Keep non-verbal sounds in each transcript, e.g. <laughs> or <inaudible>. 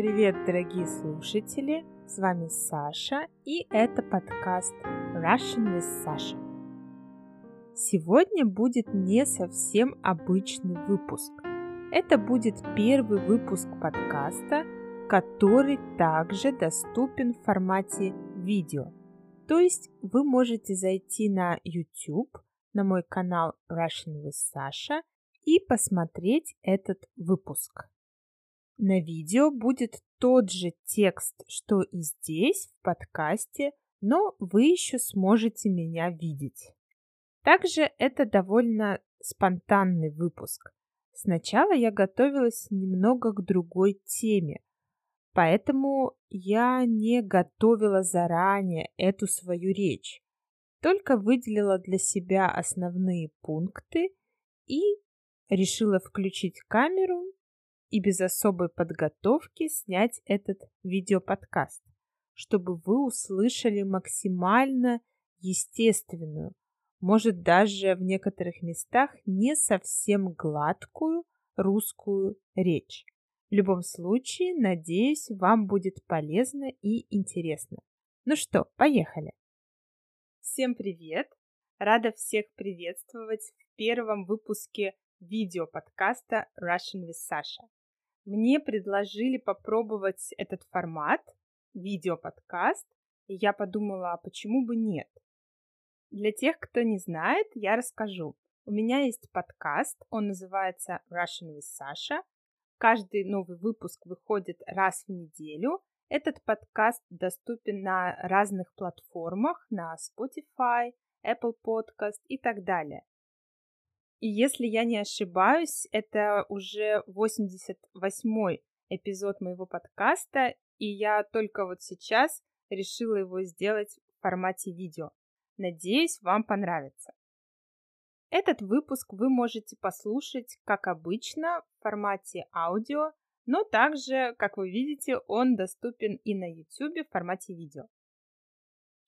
Привет, дорогие слушатели! С вами Саша, и это подкаст Russian with Sasha. Сегодня будет не совсем обычный выпуск. Это будет первый выпуск подкаста, который также доступен в формате видео. То есть вы можете зайти на YouTube, на мой канал Russian with Sasha и посмотреть этот выпуск. На видео будет тот же текст, что и здесь, в подкасте, но вы еще сможете меня видеть. Также это довольно спонтанный выпуск. Сначала я готовилась немного к другой теме, поэтому я не готовила заранее эту свою речь, только выделила для себя основные пункты и решила включить камеру и без особой подготовки снять этот видеоподкаст, чтобы вы услышали максимально естественную, может даже в некоторых местах не совсем гладкую русскую речь. В любом случае, надеюсь, вам будет полезно и интересно. Ну что, поехали! Всем привет! Рада всех приветствовать в первом выпуске видеоподкаста Russian with Sasha. Мне предложили попробовать этот формат, видеоподкаст, и я подумала, а почему бы нет? Для тех, кто не знает, я расскажу. У меня есть подкаст, он называется Russian with Sasha. Каждый новый выпуск выходит раз в неделю. Этот подкаст доступен на разных платформах, на Spotify, Apple Podcast и так далее. И если я не ошибаюсь, это уже 88-й эпизод моего подкаста, и я только вот сейчас решила его сделать в формате видео. Надеюсь, вам понравится. Этот выпуск вы можете послушать, как обычно, в формате аудио, но также, как вы видите, он доступен и на YouTube в формате видео.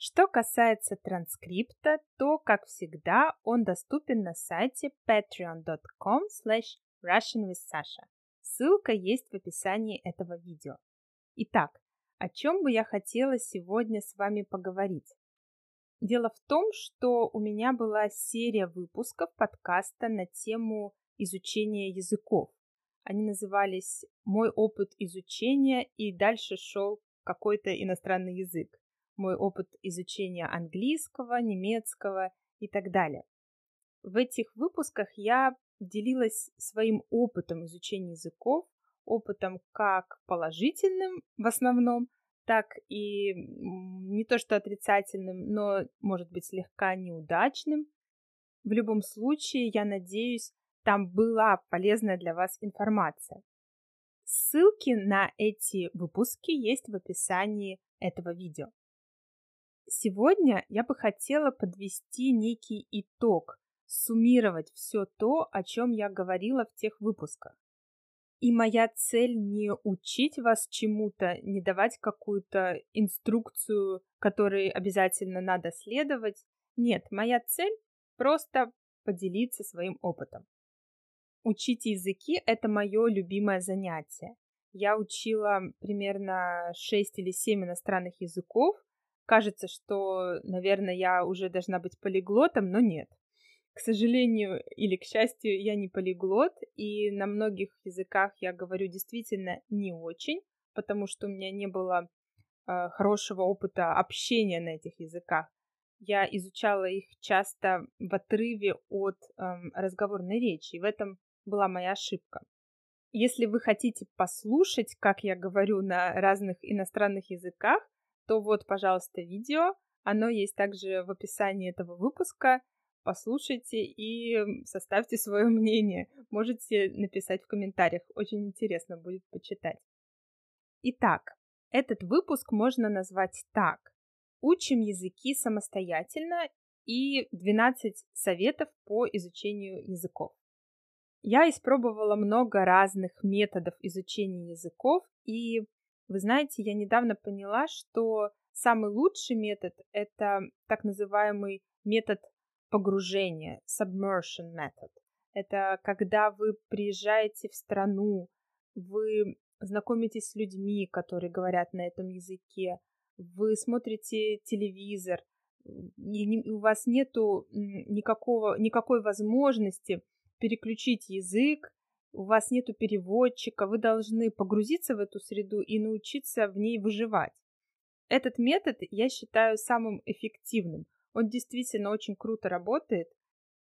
Что касается транскрипта, то, как всегда, он доступен на сайте patreon.com slash russianwithsasha. Ссылка есть в описании этого видео. Итак, о чем бы я хотела сегодня с вами поговорить? Дело в том, что у меня была серия выпусков подкаста на тему изучения языков. Они назывались «Мой опыт изучения» и дальше шел какой-то иностранный язык. Мой опыт изучения английского, немецкого и так далее. В этих выпусках я делилась своим опытом изучения языков, опытом как положительным в основном, так и не то что отрицательным, но, может быть, слегка неудачным. В любом случае, я надеюсь, там была полезная для вас информация. Ссылки на эти выпуски есть в описании этого видео. Сегодня я бы хотела подвести некий итог, суммировать все то, о чем я говорила в тех выпусках. И моя цель не учить вас чему-то, не давать какую-то инструкцию, которой обязательно надо следовать. Нет, моя цель просто поделиться своим опытом. Учить языки — это мое любимое занятие. Я учила примерно 6 или 7 иностранных языков. Кажется, что, наверное, я уже должна быть полиглотом, но нет. К сожалению или к счастью, я не полиглот, и на многих языках я говорю действительно не очень, потому что у меня не было э, хорошего опыта общения на этих языках. Я изучала их часто в отрыве от э, разговорной речи, и в этом была моя ошибка. Если вы хотите послушать, как я говорю на разных иностранных языках, то вот, пожалуйста, видео. Оно есть также в описании этого выпуска послушайте и составьте свое <laughs> мнение. Можете написать в комментариях, очень интересно будет почитать. Итак, этот выпуск можно назвать так. Учим языки самостоятельно и 12 советов по изучению языков. Я испробовала много разных методов изучения языков, и вы знаете, я недавно поняла, что самый лучший метод — это так называемый метод погружение, submersion method. Это когда вы приезжаете в страну, вы знакомитесь с людьми, которые говорят на этом языке, вы смотрите телевизор, и у вас нету никакого, никакой возможности переключить язык, у вас нету переводчика, вы должны погрузиться в эту среду и научиться в ней выживать. Этот метод я считаю самым эффективным. Он действительно очень круто работает,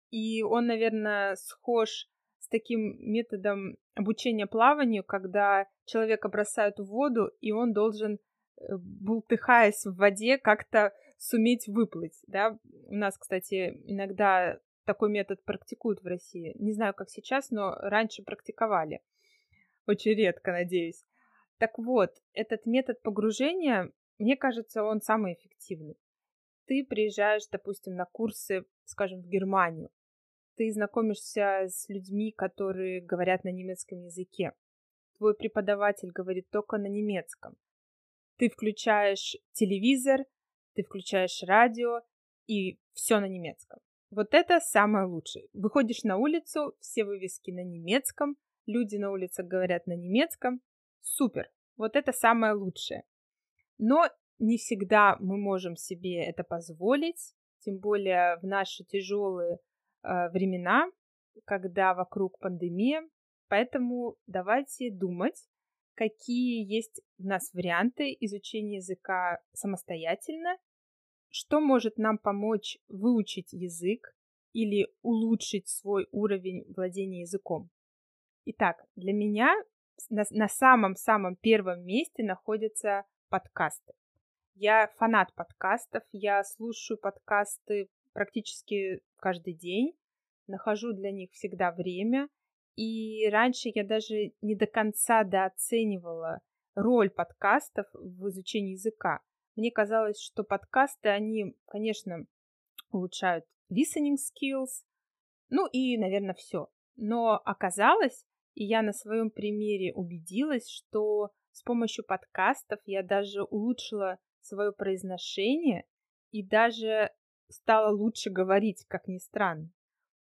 и он, наверное, схож с таким методом обучения плаванию, когда человека бросают в воду, и он должен, э, бултыхаясь в воде, как-то суметь выплыть, да. У нас, кстати, иногда такой метод практикуют в России. Не знаю, как сейчас, но раньше практиковали. Очень редко, надеюсь. Так вот, этот метод погружения, мне кажется, он самый эффективный. Ты приезжаешь, допустим, на курсы, скажем, в Германию. Ты знакомишься с людьми, которые говорят на немецком языке. Твой преподаватель говорит только на немецком. Ты включаешь телевизор, ты включаешь радио, и все на немецком. Вот это самое лучшее. Выходишь на улицу, все вывески на немецком, люди на улице говорят на немецком. Супер. Вот это самое лучшее. Но не всегда мы можем себе это позволить, тем более в наши тяжелые э, времена, когда вокруг пандемия. Поэтому давайте думать, какие есть у нас варианты изучения языка самостоятельно что может нам помочь выучить язык или улучшить свой уровень владения языком? Итак, для меня на самом-самом первом месте находятся подкасты. Я фанат подкастов, я слушаю подкасты практически каждый день, нахожу для них всегда время, и раньше я даже не до конца дооценивала роль подкастов в изучении языка. Мне казалось, что подкасты, они, конечно, улучшают listening skills, ну и, наверное, все. Но оказалось, и я на своем примере убедилась, что с помощью подкастов я даже улучшила свое произношение и даже стала лучше говорить, как ни странно.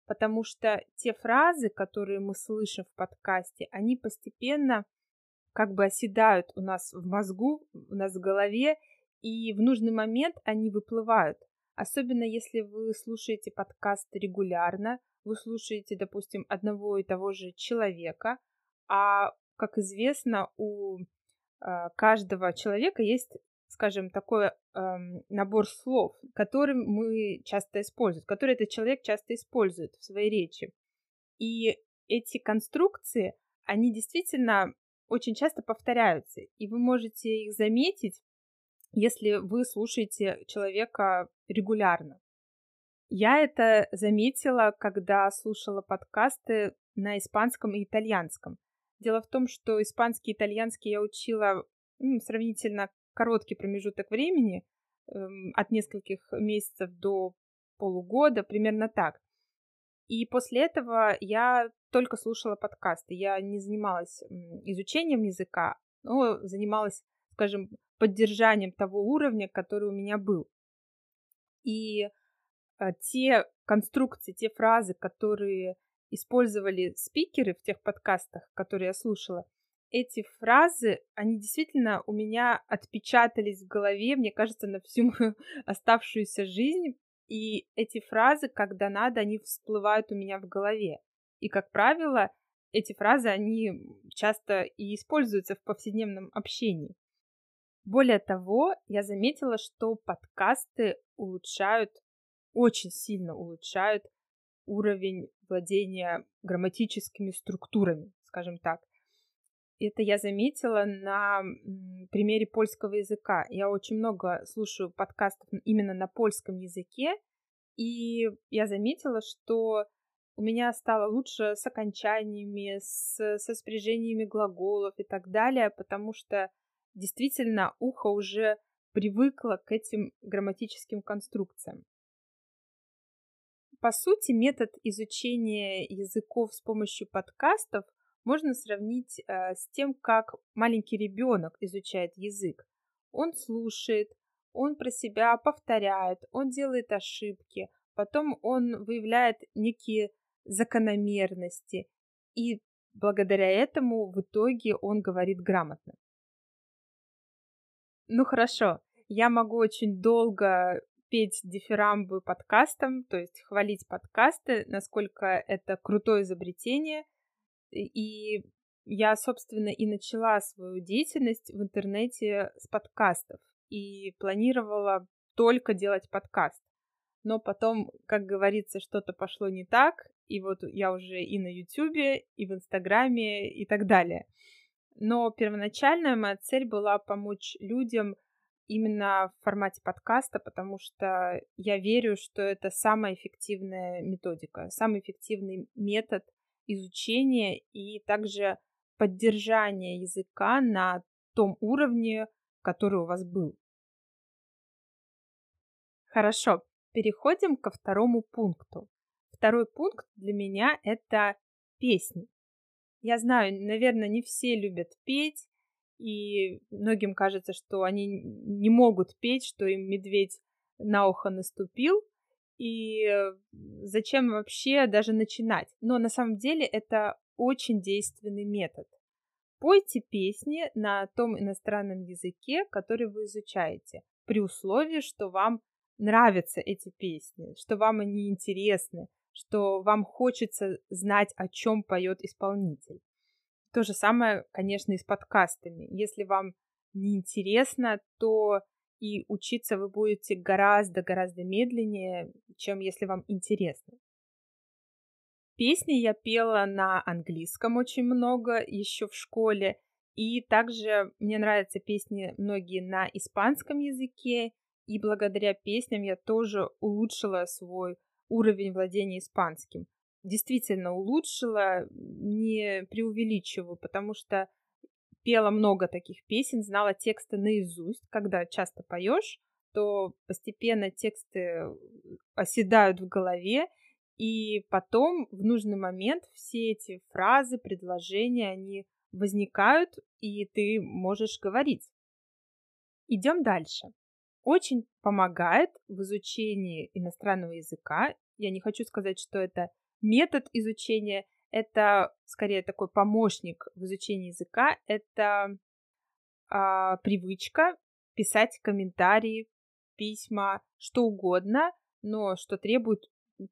Потому что те фразы, которые мы слышим в подкасте, они постепенно как бы оседают у нас в мозгу, у нас в голове, и в нужный момент они выплывают. Особенно если вы слушаете подкасты регулярно, вы слушаете, допустим, одного и того же человека, а, как известно, у э, каждого человека есть, скажем, такой э, набор слов, который мы часто используем, который этот человек часто использует в своей речи. И эти конструкции, они действительно очень часто повторяются, и вы можете их заметить если вы слушаете человека регулярно. Я это заметила, когда слушала подкасты на испанском и итальянском. Дело в том, что испанский и итальянский я учила ну, сравнительно короткий промежуток времени, эм, от нескольких месяцев до полугода, примерно так. И после этого я только слушала подкасты. Я не занималась изучением языка, но занималась, скажем, поддержанием того уровня, который у меня был. И а, те конструкции, те фразы, которые использовали спикеры в тех подкастах, которые я слушала, эти фразы, они действительно у меня отпечатались в голове, мне кажется, на всю мою <laughs> оставшуюся жизнь. И эти фразы, когда надо, они всплывают у меня в голове. И, как правило, эти фразы, они часто и используются в повседневном общении. Более того, я заметила, что подкасты улучшают, очень сильно улучшают уровень владения грамматическими структурами, скажем так. Это я заметила на примере польского языка. Я очень много слушаю подкастов именно на польском языке, и я заметила, что у меня стало лучше с окончаниями, с, со спряжениями глаголов и так далее, потому что действительно ухо уже привыкло к этим грамматическим конструкциям. По сути, метод изучения языков с помощью подкастов можно сравнить э, с тем, как маленький ребенок изучает язык. Он слушает, он про себя повторяет, он делает ошибки, потом он выявляет некие закономерности и благодаря этому в итоге он говорит грамотно. Ну хорошо, я могу очень долго петь дифирамбы подкастам, то есть хвалить подкасты, насколько это крутое изобретение. И я, собственно, и начала свою деятельность в интернете с подкастов и планировала только делать подкаст. Но потом, как говорится, что-то пошло не так, и вот я уже и на Ютубе, и в Инстаграме, и так далее. Но первоначальная моя цель была помочь людям именно в формате подкаста, потому что я верю, что это самая эффективная методика, самый эффективный метод изучения и также поддержания языка на том уровне, который у вас был. Хорошо, переходим ко второму пункту. Второй пункт для меня — это песни. Я знаю, наверное, не все любят петь, и многим кажется, что они не могут петь, что им медведь на ухо наступил, и э, зачем вообще даже начинать. Но на самом деле это очень действенный метод. Пойте песни на том иностранном языке, который вы изучаете, при условии, что вам нравятся эти песни, что вам они интересны, что вам хочется знать, о чем поет исполнитель. То же самое, конечно, и с подкастами. Если вам неинтересно, то и учиться вы будете гораздо-гораздо медленнее, чем если вам интересно. Песни я пела на английском очень много еще в школе, и также мне нравятся песни многие на испанском языке, и благодаря песням я тоже улучшила свой уровень владения испанским действительно улучшила, не преувеличиваю, потому что пела много таких песен, знала тексты наизусть. Когда часто поешь, то постепенно тексты оседают в голове, и потом в нужный момент все эти фразы, предложения, они возникают, и ты можешь говорить. Идем дальше. Очень помогает в изучении иностранного языка. Я не хочу сказать, что это метод изучения — это скорее такой помощник в изучении языка, это а, привычка писать комментарии, письма, что угодно, но что требует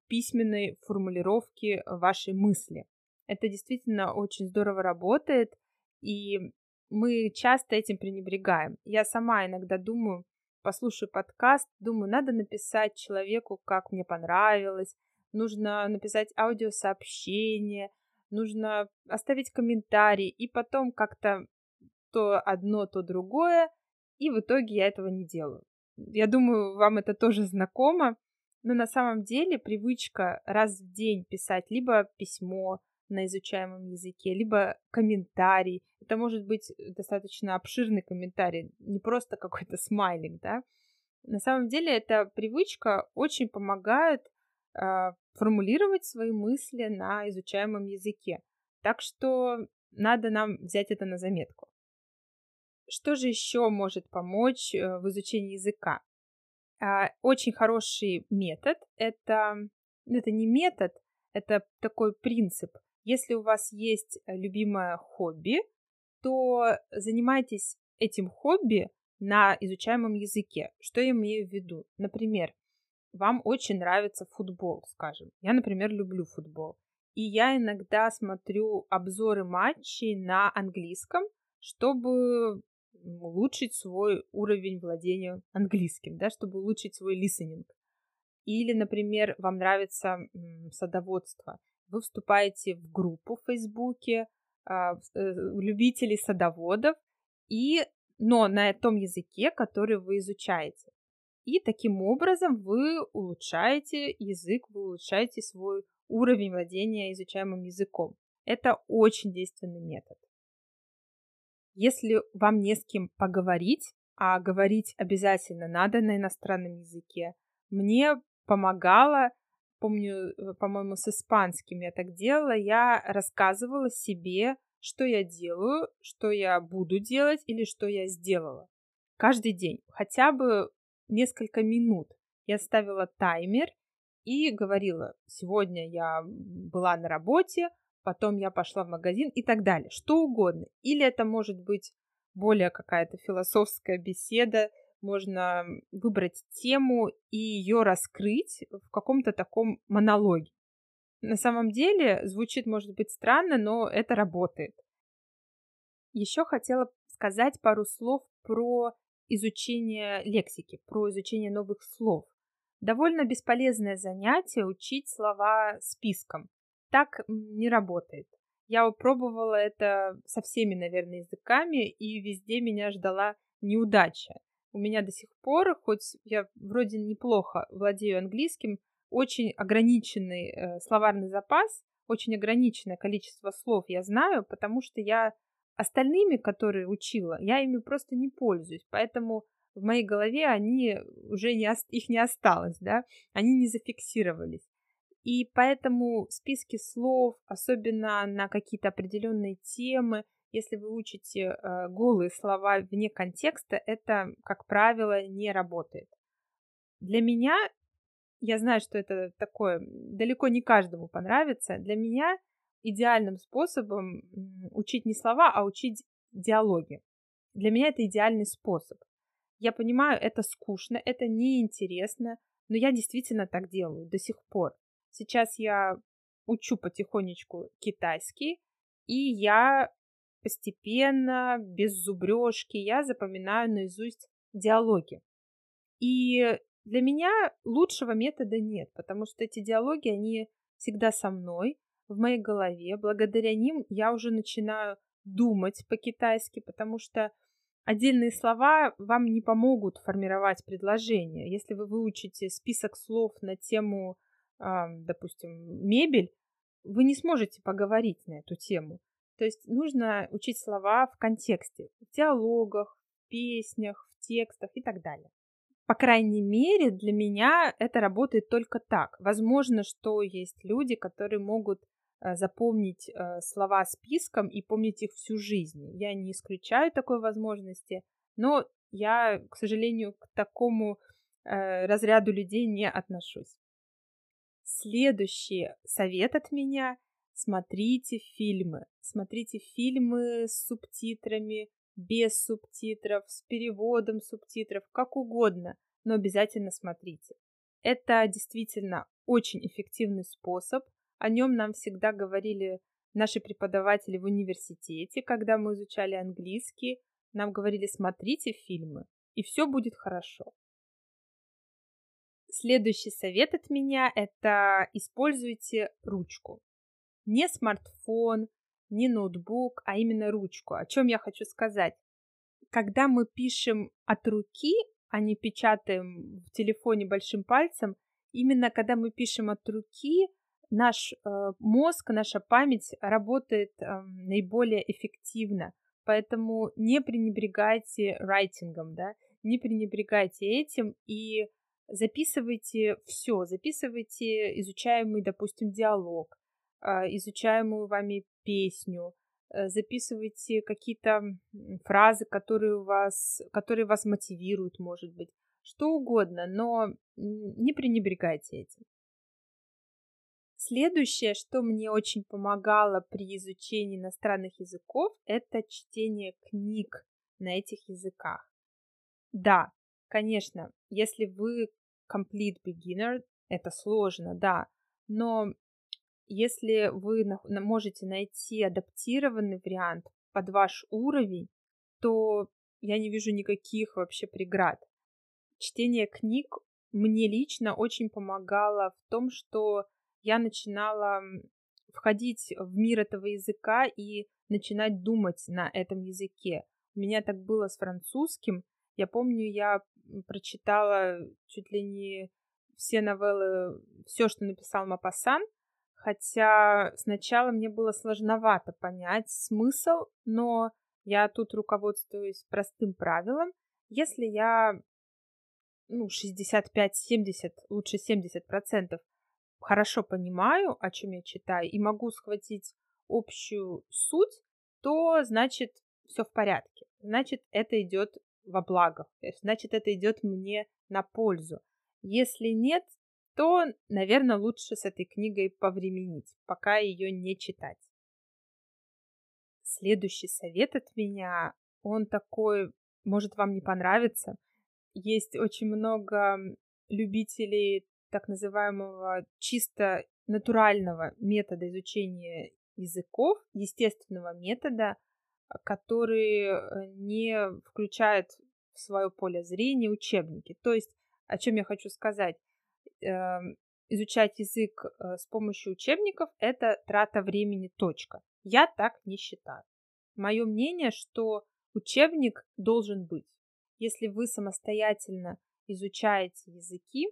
письменной формулировки вашей мысли. Это действительно очень здорово работает, и мы часто этим пренебрегаем. Я сама иногда думаю, послушаю подкаст, думаю, надо написать человеку, как мне понравилось, нужно написать аудиосообщение, нужно оставить комментарий, и потом как-то то одно, то другое, и в итоге я этого не делаю. Я думаю, вам это тоже знакомо, но на самом деле привычка раз в день писать либо письмо на изучаемом языке, либо комментарий. Это может быть достаточно обширный комментарий, не просто какой-то <laughs> смайлик, да. На самом деле эта привычка очень помогает а, формулировать свои мысли на изучаемом языке. Так что надо нам взять это на заметку. Что же еще может помочь э, в изучении языка? А, очень хороший метод это, это не метод, это такой принцип. Если у вас есть любимое хобби, то занимайтесь этим хобби на изучаемом языке. Что я имею в виду? Например, вам очень нравится футбол, скажем. Я, например, люблю футбол. И я иногда смотрю обзоры матчей на английском, чтобы улучшить свой уровень владения английским, да, чтобы улучшить свой listening. Или, например, вам нравится садоводство. Вы вступаете в группу в Фейсбуке а, э, любителей садоводов, и, но на том языке, который вы изучаете. И таким образом вы улучшаете язык, вы улучшаете свой уровень владения изучаемым языком. Это очень действенный метод. Если вам не с кем поговорить, а говорить обязательно надо на иностранном языке, мне помогало, помню, э, по-моему, с испанским я так делала, я рассказывала себе, что я делаю, что я буду делать или что я сделала. Каждый день, хотя бы несколько минут. Я ставила таймер и говорила, сегодня я была на работе, потом я пошла в магазин и так далее. Что угодно. Или это может быть более какая-то философская беседа, можно выбрать тему и ее раскрыть в каком-то таком монологе. На самом деле звучит, может быть, странно, но это работает. Еще хотела сказать пару слов про изучение лексики, про изучение новых слов. Довольно бесполезное занятие учить слова списком. Так не работает. Я пробовала это со всеми, наверное, языками, и везде меня ждала неудача. У меня до сих пор, хоть я вроде неплохо владею английским, очень ограниченный э, словарный запас, очень ограниченное количество слов я знаю, потому что я остальными, которые учила, я ими просто не пользуюсь. Поэтому в моей голове они уже не, их не осталось, да, они не зафиксировались. И поэтому списки слов, особенно на какие-то определенные темы, если вы учите э, голые слова вне контекста, это, как правило, не работает. Для меня, я знаю, что это такое, далеко не каждому понравится, для меня идеальным способом учить не слова, а учить диалоги. Для меня это идеальный способ. Я понимаю, это скучно, это неинтересно, но я действительно так делаю до сих пор. Сейчас я учу потихонечку китайский, и я постепенно, без зубрежки, я запоминаю наизусть диалоги. И для меня лучшего метода нет, потому что эти диалоги, они всегда со мной, в моей голове. Благодаря ним я уже начинаю думать по-китайски, потому что отдельные слова вам не помогут формировать предложение. Если вы выучите список слов на тему, допустим, мебель, вы не сможете поговорить на эту тему. То есть нужно учить слова в контексте, в диалогах, в песнях, в текстах и так далее. По крайней мере, для меня это работает только так. Возможно, что есть люди, которые могут Э, запомнить э, слова списком и помнить их всю жизнь. Я не исключаю такой возможности, но я, к сожалению, к такому э, разряду людей не отношусь. Следующий совет от меня – смотрите фильмы. Смотрите фильмы с субтитрами, без субтитров, с переводом субтитров, как угодно, но обязательно смотрите. Это действительно очень эффективный способ о нем нам всегда говорили наши преподаватели в университете, когда мы изучали английский. Нам говорили, смотрите фильмы, и все будет хорошо. Следующий совет от меня – это используйте ручку. Не смартфон, не ноутбук, а именно ручку. О чем я хочу сказать? Когда мы пишем от руки, а не печатаем в телефоне большим пальцем, именно когда мы пишем от руки, наш э, мозг, наша память работает э, наиболее эффективно. Поэтому не пренебрегайте райтингом, да, не пренебрегайте этим и записывайте все, записывайте изучаемый, допустим, диалог, э, изучаемую вами песню, э, записывайте какие-то фразы, которые вас, которые вас мотивируют, может быть, что угодно, но не пренебрегайте этим. Следующее, что мне очень помогало при изучении иностранных языков, это чтение книг на этих языках. Да, конечно, если вы complete beginner, это сложно, да, но если вы можете найти адаптированный вариант под ваш уровень, то я не вижу никаких вообще преград. Чтение книг мне лично очень помогало в том, что я начинала входить в мир этого языка и начинать думать на этом языке. У меня так было с французским. Я помню, я прочитала чуть ли не все новеллы, все, что написал Мапасан, хотя сначала мне было сложновато понять смысл, но я тут руководствуюсь простым правилом. Если я ну, 65-70, лучше 70 процентов хорошо понимаю, о чем я читаю, и могу схватить общую суть, то значит все в порядке. Значит, это идет во благо. Значит, это идет мне на пользу. Если нет, то, наверное, лучше с этой книгой повременить, пока ее не читать. следующий совет от меня, он такой, может вам не понравиться. Есть очень много любителей так называемого чисто натурального метода изучения языков, естественного метода, который э, не включает в свое поле зрения учебники. То есть, о чем я хочу сказать, изучать язык э, с помощью учебников – это трата времени, точка. Я так не считаю. Мое мнение, что учебник должен быть. Если вы самостоятельно изучаете языки,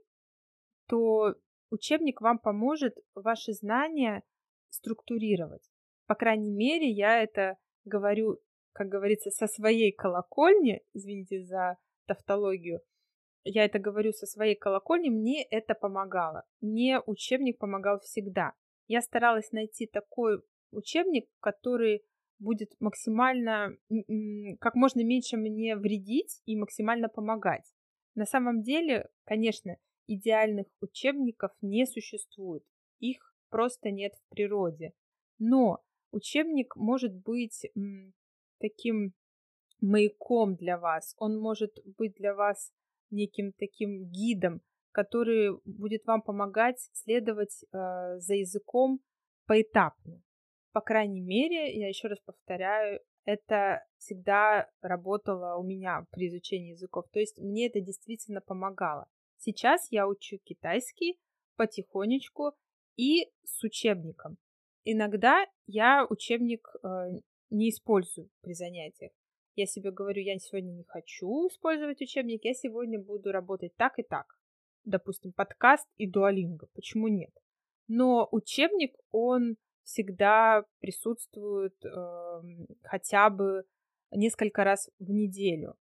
то учебник вам поможет ваши знания структурировать. По крайней мере, я это говорю, как говорится, со своей колокольни, извините за тавтологию, я это говорю со своей колокольни, мне это помогало. Мне учебник помогал всегда. Я старалась найти такой учебник, который будет максимально, как можно меньше мне вредить и максимально помогать. На самом деле, конечно, идеальных учебников не существует. Их просто нет в природе. Но учебник может быть таким маяком для вас. Он может быть для вас неким таким гидом, который будет вам помогать следовать э, за языком поэтапно. По крайней мере, я еще раз повторяю, это всегда работало у меня при изучении языков. То есть мне это действительно помогало. Сейчас я учу китайский потихонечку и с учебником. Иногда я учебник э, не использую при занятиях. Я себе говорю, я сегодня не хочу использовать учебник, я сегодня буду работать так и так. Допустим, подкаст и дуалинго. Почему нет? Но учебник, он всегда присутствует э, хотя бы несколько раз в неделю.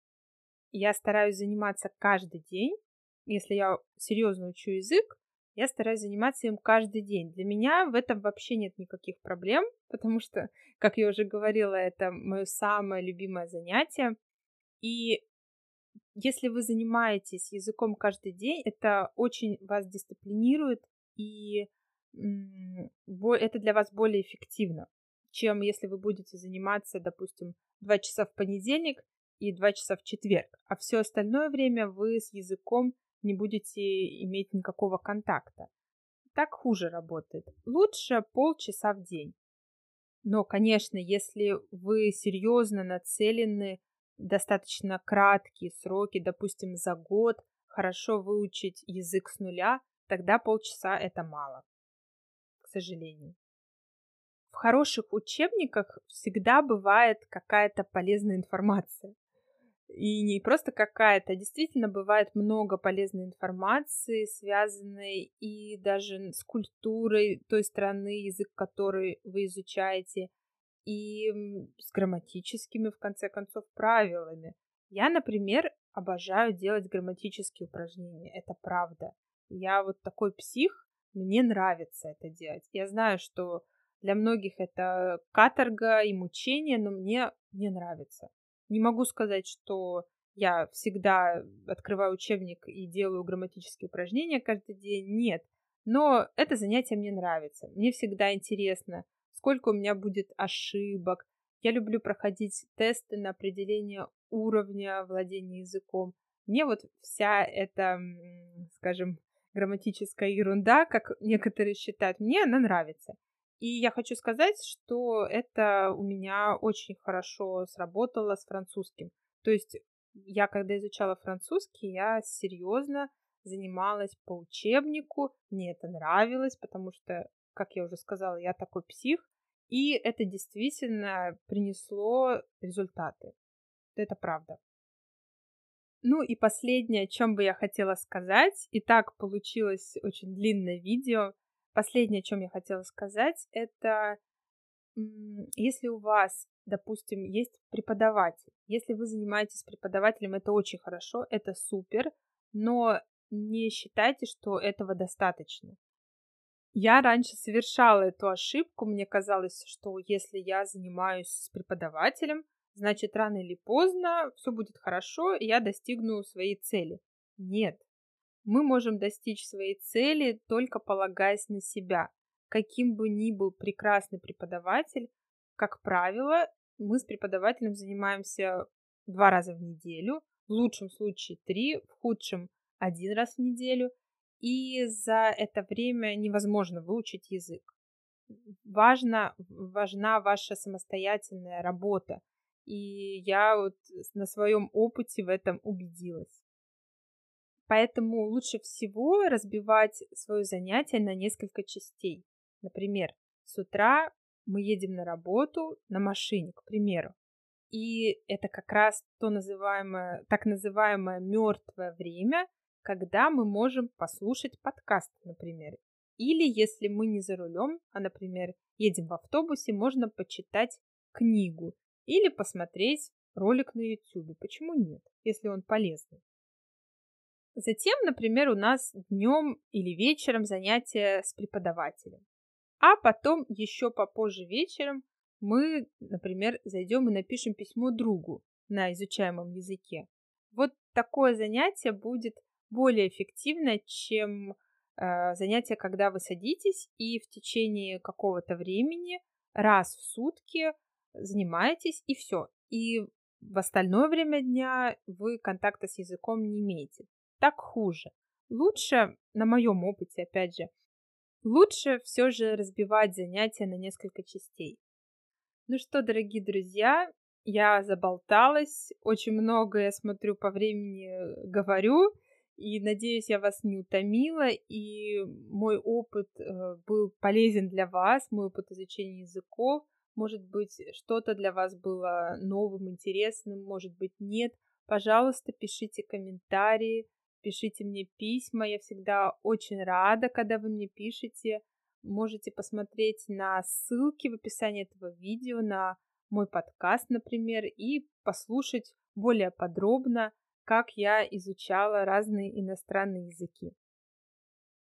Я стараюсь заниматься каждый день. Если я серьезно учу язык, я стараюсь заниматься им каждый день. Для меня в этом вообще нет никаких проблем, <laughs> потому что, как я уже говорила, это мое самое любимое занятие. И если вы занимаетесь языком каждый день, это очень вас дисциплинирует, и это для вас более эффективно, чем если вы будете заниматься, допустим, два часа в понедельник и два часа в четверг, а все остальное время вы с языком не будете иметь никакого контакта. Так хуже работает. Лучше полчаса в день. Но, конечно, если вы серьезно нацелены достаточно краткие сроки, допустим, за год, хорошо выучить язык с нуля, тогда полчаса это мало, к сожалению. В хороших учебниках всегда бывает какая-то полезная информация. И не просто какая-то, а действительно бывает много полезной информации, связанной и даже с культурой той страны, язык которой вы изучаете, и с грамматическими, в конце концов, правилами. Я, например, обожаю делать грамматические упражнения, это правда. Я вот такой псих, мне нравится это делать. Я знаю, что для многих это каторга и мучение, но мне, мне нравится. Не могу сказать, что я всегда открываю учебник и делаю грамматические упражнения каждый день. Нет. Но это занятие мне нравится. Мне всегда интересно, сколько у меня будет ошибок. Я люблю проходить тесты на определение уровня владения языком. Мне вот вся эта, скажем, грамматическая ерунда, как некоторые считают, мне она нравится. И я хочу сказать, что это у меня очень хорошо сработало с французским. То есть я, когда изучала французский, я серьезно занималась по учебнику, мне это нравилось, потому что, как я уже сказала, я такой псих, и это действительно принесло результаты. Это правда. Ну и последнее, о чем бы я хотела сказать, и так получилось очень длинное видео, Последнее, о чем я хотела сказать, это если у вас, допустим, есть преподаватель, если вы занимаетесь преподавателем, это очень хорошо, это супер, но не считайте, что этого достаточно. Я раньше совершала эту ошибку, мне казалось, что если я занимаюсь с преподавателем, значит рано или поздно все будет хорошо, и я достигну своей цели. Нет, мы можем достичь своей цели, только полагаясь на себя. Каким бы ни был прекрасный преподаватель, как правило, мы с преподавателем занимаемся два раза в неделю, в лучшем случае три, в худшем один раз в неделю, и за это время невозможно выучить язык. Важно, важна ваша самостоятельная работа, и я вот на своем опыте в этом убедилась. Поэтому лучше всего разбивать свое занятие на несколько частей. Например, с утра мы едем на работу на машине, к примеру. И это как раз то называемое, так называемое мертвое время, когда мы можем послушать подкаст, например. Или если мы не за рулем, а, например, едем в автобусе, можно почитать книгу или посмотреть ролик на YouTube. Почему нет, если он полезный? Затем, например, у нас днем или вечером занятия с преподавателем. А потом еще попозже вечером мы, например, зайдем и напишем письмо другу на изучаемом языке. Вот такое занятие будет более эффективно, чем э, занятие, когда вы садитесь и в течение какого-то времени раз в сутки занимаетесь и все. И в остальное время дня вы контакта с языком не имеете. Так хуже. Лучше, на моем опыте, опять же, лучше все же разбивать занятия на несколько частей. Ну что, дорогие друзья, я заболталась, очень много, я смотрю, по времени говорю, и надеюсь, я вас не утомила, и мой опыт э, был полезен для вас, мой опыт изучения языков. Может быть, что-то для вас было новым, интересным, может быть, нет. Пожалуйста, пишите комментарии, пишите мне письма. Я всегда очень рада, когда вы мне пишете. Можете посмотреть на ссылки в описании этого видео, на мой подкаст, например, и послушать более подробно как я изучала разные иностранные языки.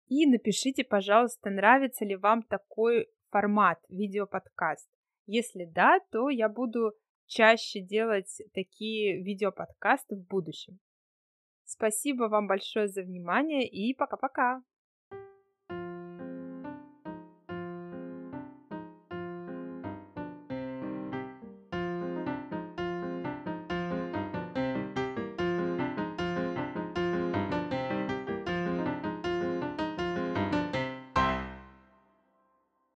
И напишите, пожалуйста, нравится ли вам такой формат видеоподкаст. Если да, то я буду чаще делать такие видеоподкасты в будущем. Спасибо вам большое за внимание и пока-пока!